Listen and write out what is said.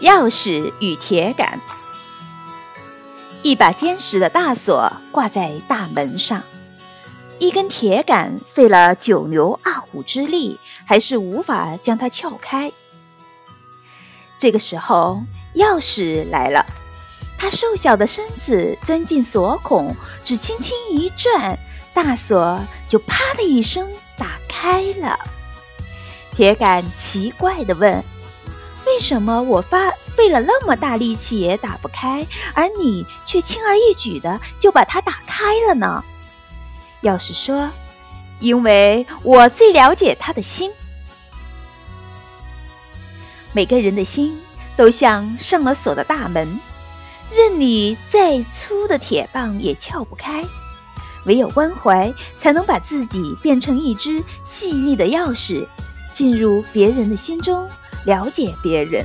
钥匙与铁杆。一把坚实的大锁挂在大门上，一根铁杆费了九牛二虎之力，还是无法将它撬开。这个时候，钥匙来了，他瘦小的身子钻进锁孔，只轻轻一转，大锁就啪的一声打开了。铁杆奇怪地问：“为什么我发费了那么大力气也打不开，而你却轻而易举的就把它打开了呢？”钥匙说：“因为我最了解他的心。每个人的心都像上了锁的大门，任你再粗的铁棒也撬不开。唯有关怀，才能把自己变成一只细腻的钥匙。”进入别人的心中，了解别人。